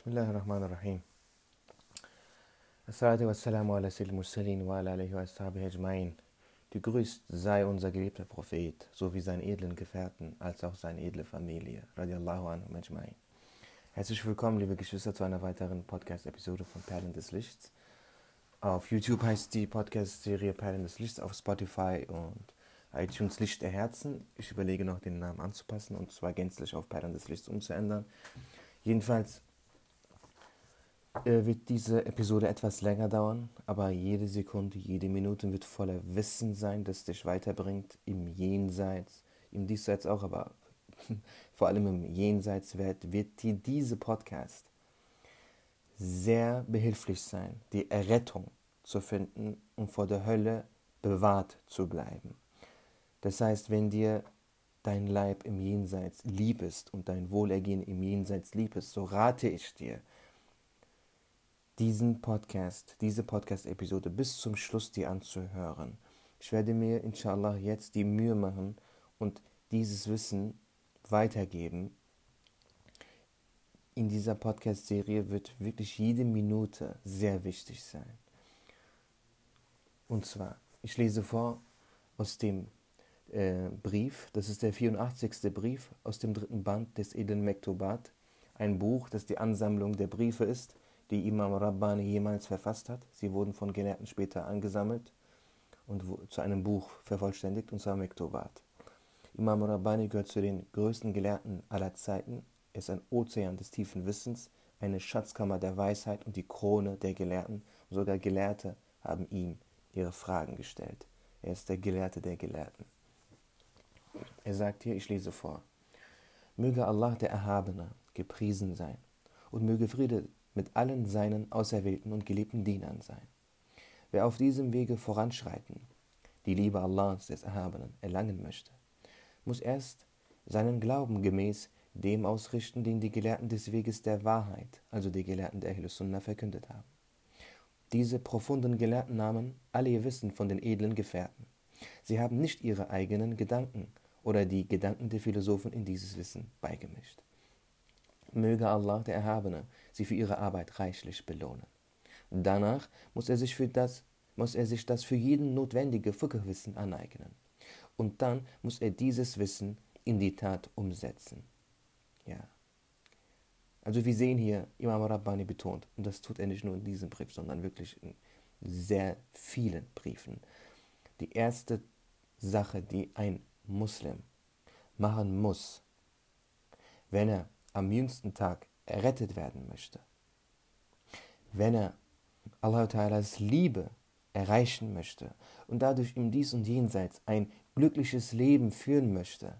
Bismillahirrahmanirrahim. Assalatu wassalamu ala sayyidil mursalin wa ala alihi wa ashabihi ajma'in. Gegrüßt sei unser geliebter Prophet, sowie seine edlen Gefährten, als auch seine edle Familie, radiallahu anhu ajma'in. Herzlich willkommen, liebe Geschwister, zu einer weiteren Podcast-Episode von Perlen des Lichts. Auf YouTube heißt die Podcast-Serie Perlen des Lichts, auf Spotify und iTunes Licht der Herzen. Ich überlege noch, den Namen anzupassen und zwar gänzlich auf Perlen des Lichts umzuändern. Jedenfalls wird diese Episode etwas länger dauern, aber jede Sekunde, jede Minute wird voller Wissen sein, das dich weiterbringt im Jenseits, im Diesseits auch, aber vor allem im Jenseits wird, wird dir diese Podcast sehr behilflich sein, die Errettung zu finden und vor der Hölle bewahrt zu bleiben. Das heißt, wenn dir dein Leib im Jenseits lieb ist und dein Wohlergehen im Jenseits lieb ist, so rate ich dir, diesen Podcast, diese Podcast-Episode bis zum Schluss dir anzuhören. Ich werde mir inshallah jetzt die Mühe machen und dieses Wissen weitergeben. In dieser Podcast-Serie wird wirklich jede Minute sehr wichtig sein. Und zwar, ich lese vor aus dem äh, Brief, das ist der 84. Brief aus dem dritten Band des Eden Mektubat, ein Buch, das die Ansammlung der Briefe ist, die Imam Rabbani jemals verfasst hat. Sie wurden von Gelehrten später angesammelt und zu einem Buch vervollständigt, und zwar Mektobat. Imam Rabbani gehört zu den größten Gelehrten aller Zeiten. Er ist ein Ozean des tiefen Wissens, eine Schatzkammer der Weisheit und die Krone der Gelehrten. sogar Gelehrte haben ihm ihre Fragen gestellt. Er ist der Gelehrte der Gelehrten. Er sagt hier, ich lese vor. Möge Allah der Erhabene gepriesen sein und möge Friede mit allen seinen auserwählten und geliebten Dienern sein. Wer auf diesem Wege voranschreiten, die Liebe Allahs des Erhabenen erlangen möchte, muss erst seinen Glauben gemäß dem ausrichten, den die Gelehrten des Weges der Wahrheit, also die Gelehrten der Ahl Sunnah, verkündet haben. Diese profunden Gelehrten nahmen alle ihr Wissen von den edlen Gefährten. Sie haben nicht ihre eigenen Gedanken oder die Gedanken der Philosophen in dieses Wissen beigemischt. Möge Allah, der Erhabene, sie für ihre Arbeit reichlich belohnen. Danach muss er sich, für das, muss er sich das für jeden notwendige Fiqh-Wissen aneignen. Und dann muss er dieses Wissen in die Tat umsetzen. Ja. Also wir sehen hier, Imam Rabbani betont, und das tut er nicht nur in diesem Brief, sondern wirklich in sehr vielen Briefen. Die erste Sache, die ein Muslim machen muss, wenn er am jüngsten Tag errettet werden möchte, wenn er Allah Ta'alas Liebe erreichen möchte und dadurch im Dies und Jenseits ein glückliches Leben führen möchte,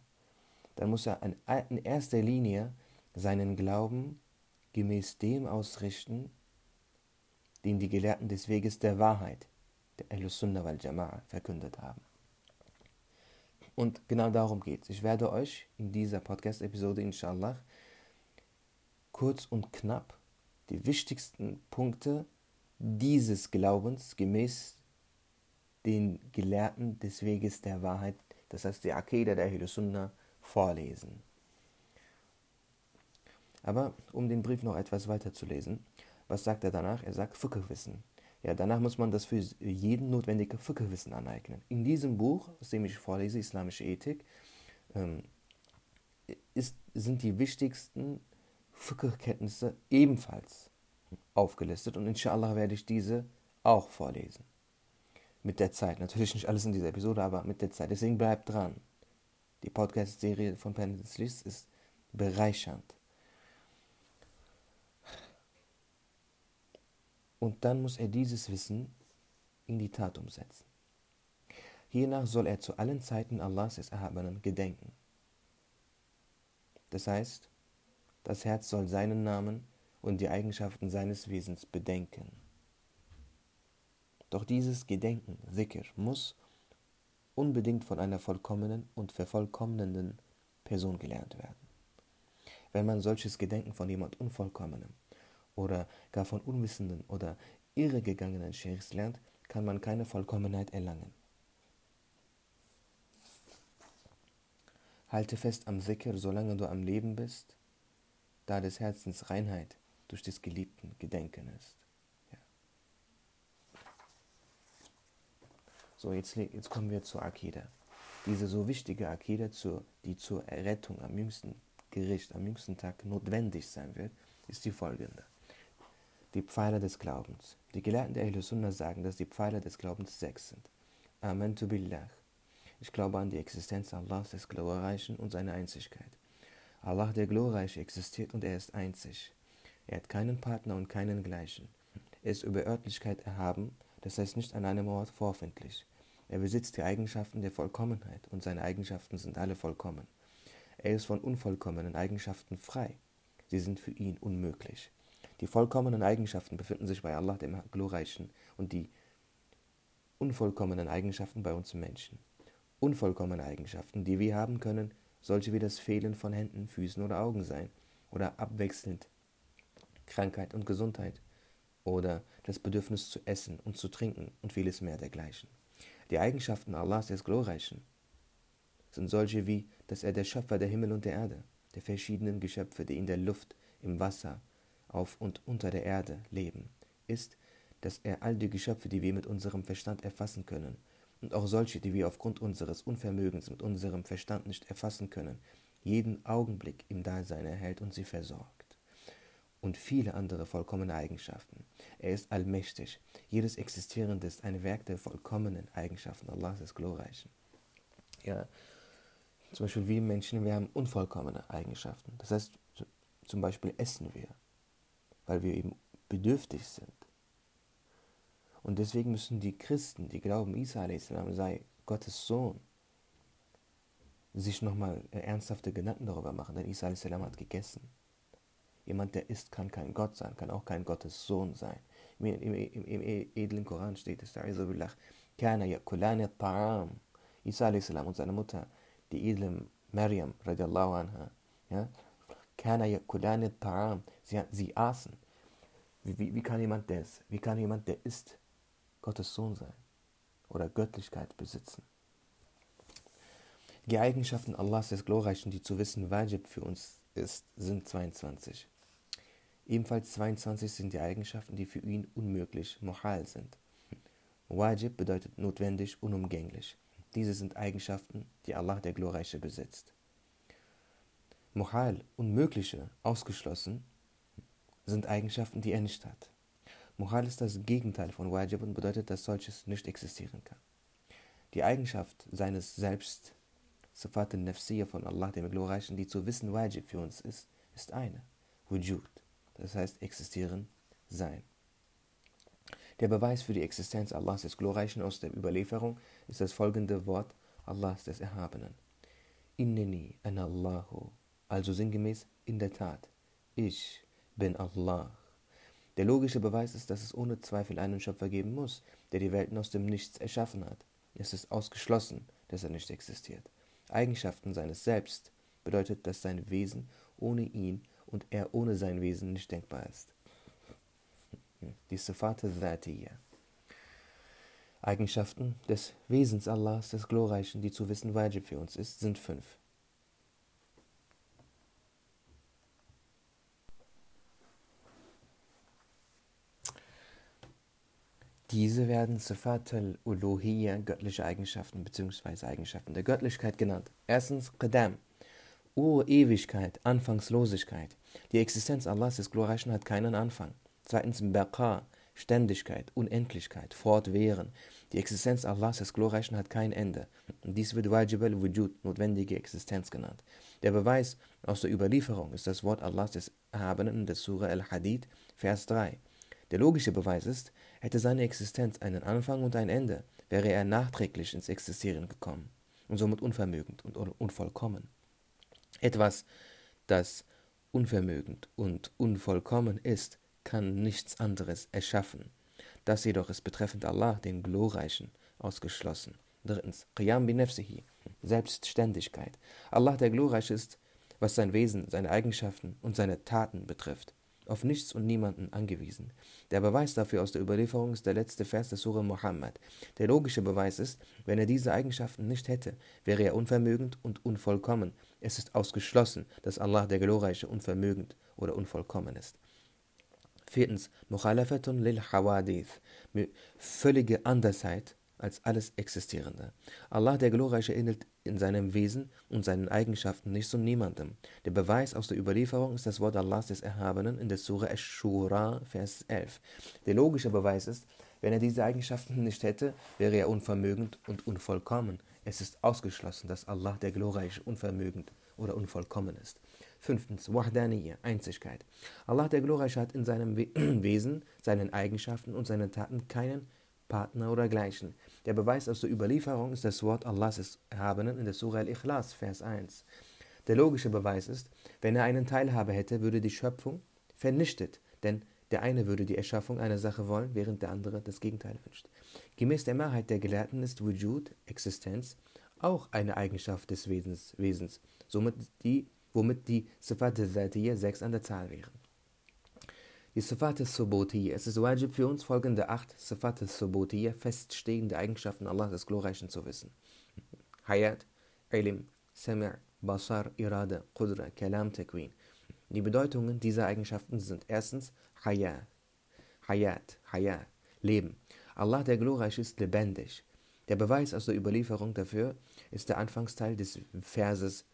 dann muss er in erster Linie seinen Glauben gemäß dem ausrichten, den die Gelehrten des Weges der Wahrheit, der Ahl-Sunnah wal Jama'a, verkündet haben. Und genau darum geht es. Ich werde euch in dieser Podcast-Episode, inshallah, kurz und knapp die wichtigsten Punkte dieses Glaubens gemäß den Gelehrten des Weges der Wahrheit, das heißt die Akeda der Ahl Sunnah, vorlesen. Aber um den Brief noch etwas weiter zu lesen, was sagt er danach? Er sagt Fiqh-Wissen. Ja, danach muss man das für jeden notwendige Fiqh-Wissen aneignen. In diesem Buch, aus dem ich vorlese, Islamische Ethik, ähm, ist, sind die wichtigsten Fiqh-Kenntnisse ebenfalls aufgelistet und inshallah werde ich diese auch vorlesen. Mit der Zeit. Natürlich nicht alles in dieser Episode, aber mit der Zeit. Deswegen bleibt dran. Die Podcast-Serie von Planet Lichts ist bereichernd. Und dann muss er dieses Wissen in die Tat umsetzen. Hiernach soll er zu allen Zeiten Allahs des Erhabenen gedenken. Das heißt, das Herz soll seinen Namen und die Eigenschaften seines Wesens bedenken. Doch dieses Gedenken, Dhikr, muss unbedingt von einer vollkommenen und vervollkommnenden Person gelernt werden. Wenn man solches Gedenken von jemand Unvollkommenem oder gar von unwissenden oder irregegangenen Sheikhs lernt, kann man keine Vollkommenheit erlangen. Halte fest am Sikr, solange du am Leben bist da des Herzens Reinheit durch des geliebten Gedenken ist. Ja. So, jetzt, jetzt kommen wir zur Akida. Diese so wichtige Akida, die zur Errettung am jüngsten Gericht, am jüngsten Tag notwendig sein wird, ist die folgende. Die Pfeiler des Glaubens. Die Gelehrten der Ahlus sagen, dass die Pfeiler des Glaubens sechs sind. Amen tu billah. Ich glaube an die Existenz Allahs des Glorreichen und seine Einzigkeit. Allah der Glorreiche existiert und er ist einzig. Er hat keinen Partner und keinen Gleichen. Er ist über Örtlichkeit erhaben, das heißt nicht an einem Ort vorfindlich. Er besitzt die Eigenschaften der Vollkommenheit und seine Eigenschaften sind alle vollkommen. Er ist von unvollkommenen Eigenschaften frei. Sie sind für ihn unmöglich. Die vollkommenen Eigenschaften befinden sich bei Allah dem Glorreichen und die unvollkommenen Eigenschaften bei uns Menschen. Unvollkommene Eigenschaften, die wir haben können, solche wie das Fehlen von Händen, Füßen oder Augen sein oder abwechselnd Krankheit und Gesundheit oder das Bedürfnis zu essen und zu trinken und vieles mehr dergleichen. Die Eigenschaften Allahs des Glorreichen sind solche wie, dass er der Schöpfer der Himmel und der Erde, der verschiedenen Geschöpfe, die in der Luft, im Wasser, auf und unter der Erde leben, ist, dass er all die Geschöpfe, die wir mit unserem Verstand erfassen können, und auch solche, die wir aufgrund unseres Unvermögens mit unserem Verstand nicht erfassen können, jeden Augenblick im Dasein erhält und sie versorgt. Und viele andere vollkommene Eigenschaften. Er ist allmächtig. Jedes Existierende ist ein Werk der vollkommenen Eigenschaften Allahs des Glorreichen. Ja, zum Beispiel wir Menschen, wir haben unvollkommene Eigenschaften. Das heißt, zum Beispiel essen wir, weil wir eben bedürftig sind. Und deswegen müssen die Christen, die glauben, Isa sei Gottes Sohn, sich nochmal ernsthafte Gedanken darüber machen, denn Isa hat gegessen. Jemand, der isst, kann kein Gott sein, kann auch kein Gottes Sohn sein. Im, im, im, im edlen Koran steht es, Kana yakulani ta'am. Isa und seine Mutter, die edle Maryam, radiallahu anha, ja, Kana ta'am. Sie, sie aßen. Wie, wie, wie kann jemand das? Wie kann jemand, der isst, Gottes Sohn sein oder Göttlichkeit besitzen. Die Eigenschaften Allahs des Glorreichen, die zu wissen wajib für uns ist, sind 22. Ebenfalls 22 sind die Eigenschaften, die für ihn unmöglich mohal sind. Wajib bedeutet notwendig, unumgänglich. Diese sind Eigenschaften, die Allah der Glorreiche besitzt. Mohal, unmögliche, ausgeschlossen, sind Eigenschaften, die er nicht hat. Moral ist das Gegenteil von Wajib und bedeutet, dass solches nicht existieren kann. Die Eigenschaft seines Selbst, Sifat al-Nafsiyya von Allah, dem Glorreichen, die zu wissen Wajib für uns ist, ist eine, Wujud, das heißt existieren, sein. Der Beweis für die Existenz Allahs des Glorreichen aus der Überlieferung ist das folgende Wort Allahs des Erhabenen. Inneni an Allahu, also sinngemäß in der Tat, ich bin Allah. Der logische Beweis ist, dass es ohne Zweifel einen Schöpfer geben muss, der die Welten aus dem Nichts erschaffen hat. Es ist ausgeschlossen, dass er nicht existiert. Eigenschaften seines Selbst bedeutet, dass sein Wesen ohne ihn und er ohne sein Wesen nicht denkbar ist. Die Sifate Dhatiyya. Eigenschaften des Wesens Allahs, des Glorreichen, die zu wissen wajib für uns ist, sind fünf. Diese werden Sifat al-Uluhiyya, göttliche Eigenschaften bzw. Eigenschaften der Göttlichkeit genannt. Erstens Qadam, Urewigkeit, Anfangslosigkeit. Die Existenz Allahs des Glorreichen hat keinen Anfang. Zweitens Baqa, Ständigkeit, Unendlichkeit, Fortwähren. Die Existenz Allahs des Glorreichen hat kein Ende. Dies wird Wajib al-Wujud, notwendige Existenz genannt. Der Beweis aus der Überlieferung ist das Wort Allahs des Erhabenen in der Surah al-Hadid, Vers 3. Der logische Beweis ist, hätte seine Existenz einen Anfang und ein Ende, wäre er nachträglich ins Existieren gekommen und somit unvermögend und unvollkommen. Etwas, das unvermögend und unvollkommen ist, kann nichts anderes erschaffen. Das jedoch ist betreffend Allah, den Glorreichen, ausgeschlossen. Drittens, Qiyam bi nafsihi, Selbstständigkeit. Allah, der Glorreiche ist, was sein Wesen, seine Eigenschaften und seine Taten betrifft auf nichts und niemanden angewiesen. Der Beweis dafür aus der Überlieferung ist der letzte Vers der Surah Muhammad. Der logische Beweis ist, wenn er diese Eigenschaften nicht hätte, wäre er unvermögend und unvollkommen. Es ist ausgeschlossen, dass Allah der Glorreiche unvermögend oder unvollkommen ist. Viertens, Mukhalafatun lil Hawadith, völlige Andersheit als alles Existierende. Allah, der Glorreiche, ähnelt in seinem Wesen und seinen Eigenschaften nichts und niemandem. Der Beweis aus der Überlieferung ist das Wort Allahs des Erhabenen in der Surah Ash-Shura, Vers 11. Der logische Beweis ist, wenn er diese Eigenschaften nicht hätte, wäre er unvermögend und unvollkommen. Es ist ausgeschlossen, dass Allah, der Glorreiche, unvermögend oder unvollkommen ist. Fünftens, Wahdaniyya, Einzigkeit. Allah, der Glorreiche, hat in seinem Wesen, seinen Eigenschaften und seinen Taten keinen Partner oder Gleichen. Der Beweis aus der Überlieferung ist das Wort Allahs des Erhabenen in der Surah Al-Ikhlas, Vers 1. Der logische Beweis ist, wenn er einen Teilhabe hätte, würde die Schöpfung vernichtet, denn der eine würde die Erschaffung einer Sache wollen, während der andere das Gegenteil wünscht. Gemäß der Mehrheit der Gelehrten ist Wujud, Existenz, auch eine Eigenschaft des Wesens, Wesens somit die, womit die Sifat al-Zatiyya sechs an der Zahl wären. Die Sifat al-Subutiyya. Es ist wajib für uns folgende acht Sifat al-Subutiyya, feststehende Eigenschaften Allahs des Glorreichen zu wissen. Hayat, Ilm, Samir, Basar, Irade, Qudra, Kalam, Takwin. Die Bedeutungen dieser Eigenschaften sind erstens Hayat, Hayat, Hayat, Leben. Allah der Glorreiche ist lebendig. Der Beweis aus der Überlieferung dafür ist der Anfangsteil des Verses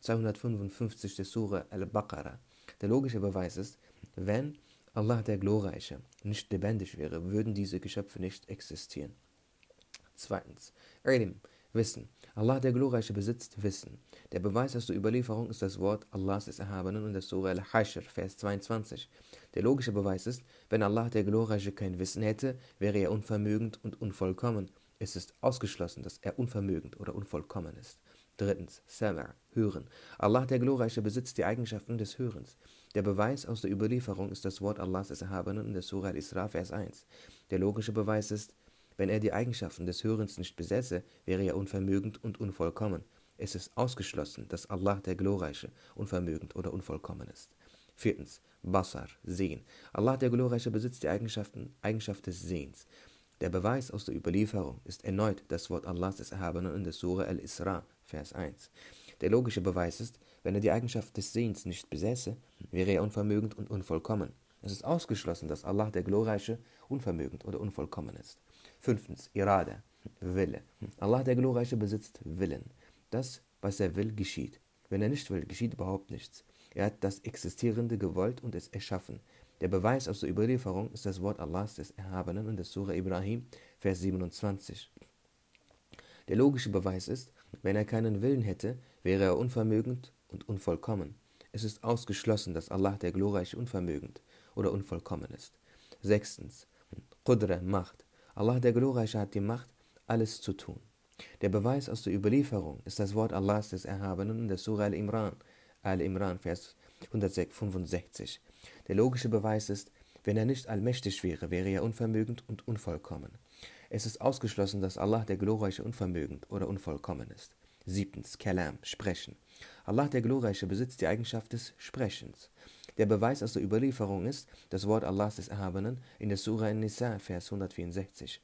255 der Surah Al-Baqarah. Der logische Beweis ist, wenn Allah der Glorreiche nicht lebendig wäre, würden diese Geschöpfe nicht existieren. Zweitens, Ilm, Wissen. Allah der Glorreiche besitzt Wissen. Der Beweis aus der Überlieferung ist das Wort Allahs des Erhabenen in der Surah Al-Hashr, Vers 22. Der logische Beweis ist, wenn Allah der Glorreiche kein Wissen hätte, wäre er unvermögend und unvollkommen. Es ist ausgeschlossen, dass er unvermögend oder unvollkommen ist. Drittens, Samar, Hören. Allah der Glorreiche besitzt die Eigenschaften des Hörens. Der Beweis aus der Überlieferung ist das Wort Allahs des Erhabenen in der Surah Al-Isra, Vers 1. Der logische Beweis ist, wenn er die Eigenschaften des Hörens nicht besäße, wäre er unvermögend und unvollkommen. Es ist ausgeschlossen, dass Allah der Glorreiche unvermögend oder unvollkommen ist. Viertens, Basar, Sehen. Allah der Glorreiche besitzt die Eigenschaften, Eigenschaft des Sehens. Der Beweis aus der Überlieferung ist erneut das Wort Allahs des Erhabenen in der Surah Al-Isra, Vers 1. Der logische Beweis ist, wenn er die Eigenschaft des Sehens nicht besäße, wäre er unvermögend und unvollkommen. Es ist ausgeschlossen, dass Allah der Glorreiche unvermögend oder unvollkommen ist. Fünftens, Irade, Wille. Allah der Glorreiche besitzt Willen. Das, was er will, geschieht. Wenn er nicht will, geschieht überhaupt nichts. Er hat das Existierende gewollt und es erschaffen. Der Beweis aus der Überlieferung ist das Wort Allahs des Erhabenen in der Surah Ibrahim, Vers 27. Der logische Beweis ist, wenn er keinen Willen hätte, wäre er unvermögend und unvollkommen. Es ist ausgeschlossen, dass Allah der Glorreiche unvermögend oder unvollkommen ist. Sechstens, Qudra, Macht. Allah der Glorreiche hat die Macht, alles zu tun. Der Beweis aus der Überlieferung ist das Wort Allahs des Erhabenen in der Surah Al-Imran, Al-Imran, Vers 165. Der logische Beweis ist, wenn er nicht allmächtig wäre, wäre er unvermögend und unvollkommen. Es ist ausgeschlossen, dass Allah der Glorreiche unvermögend oder unvollkommen ist. Siebtens, Kalam, Sprechen. Allah der Glorreiche besitzt die Eigenschaft des Sprechens. Der Beweis aus der Überlieferung ist das Wort Allahs des Erhabenen in der Surah An-Nisa, Vers 164.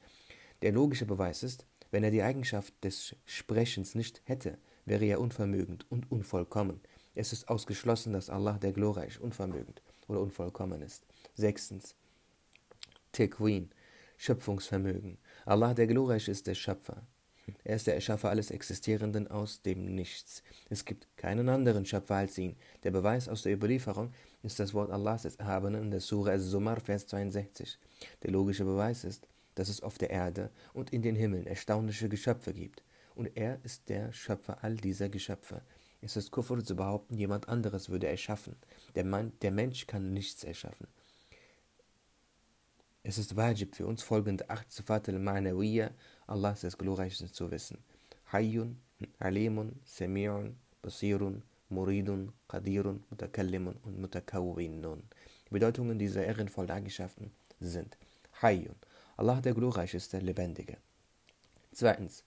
Der logische Beweis ist, wenn er die Eigenschaft des Sprechens nicht hätte, wäre er unvermögend und unvollkommen. Es ist ausgeschlossen, dass Allah der Glorreiche unvermögend oder unvollkommen ist. Sechstens, Tequin, Schöpfungsvermögen. Allah der Glorreiche ist der Schöpfer. Er ist der Erschaffer alles Existierenden aus dem Nichts. Es gibt keinen anderen Schöpfer als ihn. Der Beweis aus der Überlieferung ist das Wort Allahs des Erhabenen in der Surah As-Zumar, Vers 62. Der logische Beweis ist, dass es auf der Erde und in den Himmeln erstaunliche Geschöpfe gibt. Und er ist der Schöpfer all dieser Geschöpfe. Es ist Kufr zu behaupten, jemand anderes würde erschaffen. Der, Mann, der Mensch kann nichts erschaffen. Es ist wajib für uns folgende acht Sifat al-Ma'nawiyya Allahs des Glorreichen zu wissen. Hayyun, Alimun, Sami'un, Basirun, Muridun, Qadirun, Mutakallimun und Mutakawwinun. Die Bedeutungen dieser ehrenvollen Eigenschaften sind Hayyun, Allah der Glorreiche ist der Lebendige. Zweitens,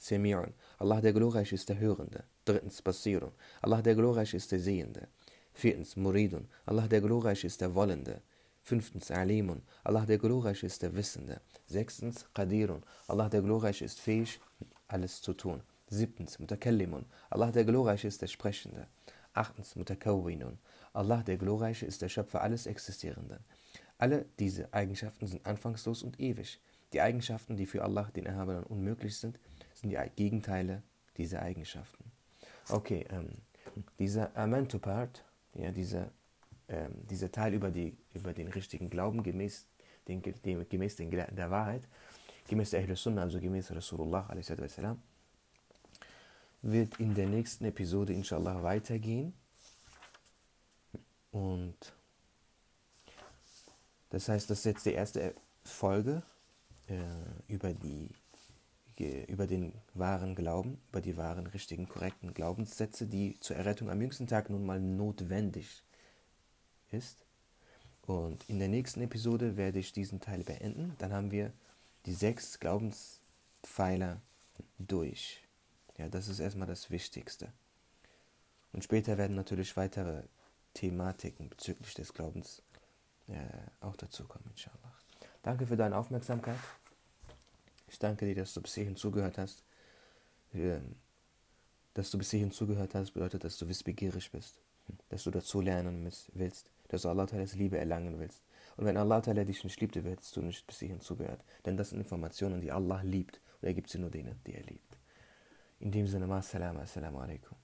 Sami'un, Allah der Glorreiche ist der Hörende. Drittens, Basirun, Allah der Glorreiche ist der Sehende. Viertens, Muridun, Allah der Glorreiche ist der Wollende. Fünftens, Alimun, Allah der Glorreiche ist der Wissende. Sechstens, Qadirun, Allah der Glorreiche ist fähig, alles zu tun. Siebtens, Mutakallimun, Allah der Glorreiche ist der Sprechende. Achtens, Mutakawwinun, Allah der Glorreiche ist der Schöpfer alles Existierenden. Alle diese Eigenschaften sind anfangslos und ewig. Die Eigenschaften, die für Allah, den Erhabenen, unmöglich sind, sind die Gegenteile dieser Eigenschaften. Okay, ähm, dieser Amantu-Part, ja, dieser, ähm, dieser Teil über, die, über den richtigen Glauben gemäß, den, dem, gemäß den der Wahrheit, gemäß der Ahl Sunnah, also gemäß Rasulullah, wird in der nächsten Episode inshallah weitergehen. Und das heißt, das ist jetzt die erste Folge äh, über, die, über den wahren Glauben, über die wahren, richtigen, korrekten Glaubenssätze, die zur Errettung am jüngsten Tag nun mal notwendig ist. Und in der nächsten Episode werde ich diesen Teil beenden. Dann haben wir die sechs Glaubenspfeiler durch. Ja, das ist erstmal das Wichtigste. Und später werden natürlich weitere Thematiken bezüglich des Glaubens äh, auch dazukommen, inshallah. Danke für deine Aufmerksamkeit. Ich danke dir, dass du bis hierhin zugehört hast. Dass du bis hierhin zugehört hast, bedeutet, dass du wissbegierig bist, dass du dazu lernen willst, dass du Allah Liebe erlangen willst. Und wenn Allah dich nicht liebt, hättest du nicht bis hierhin zugehört. Denn das sind Informationen, die Allah liebt. Und er gibt sie nur denen, die er liebt. In dem Sinne, ma assalamu alaikum.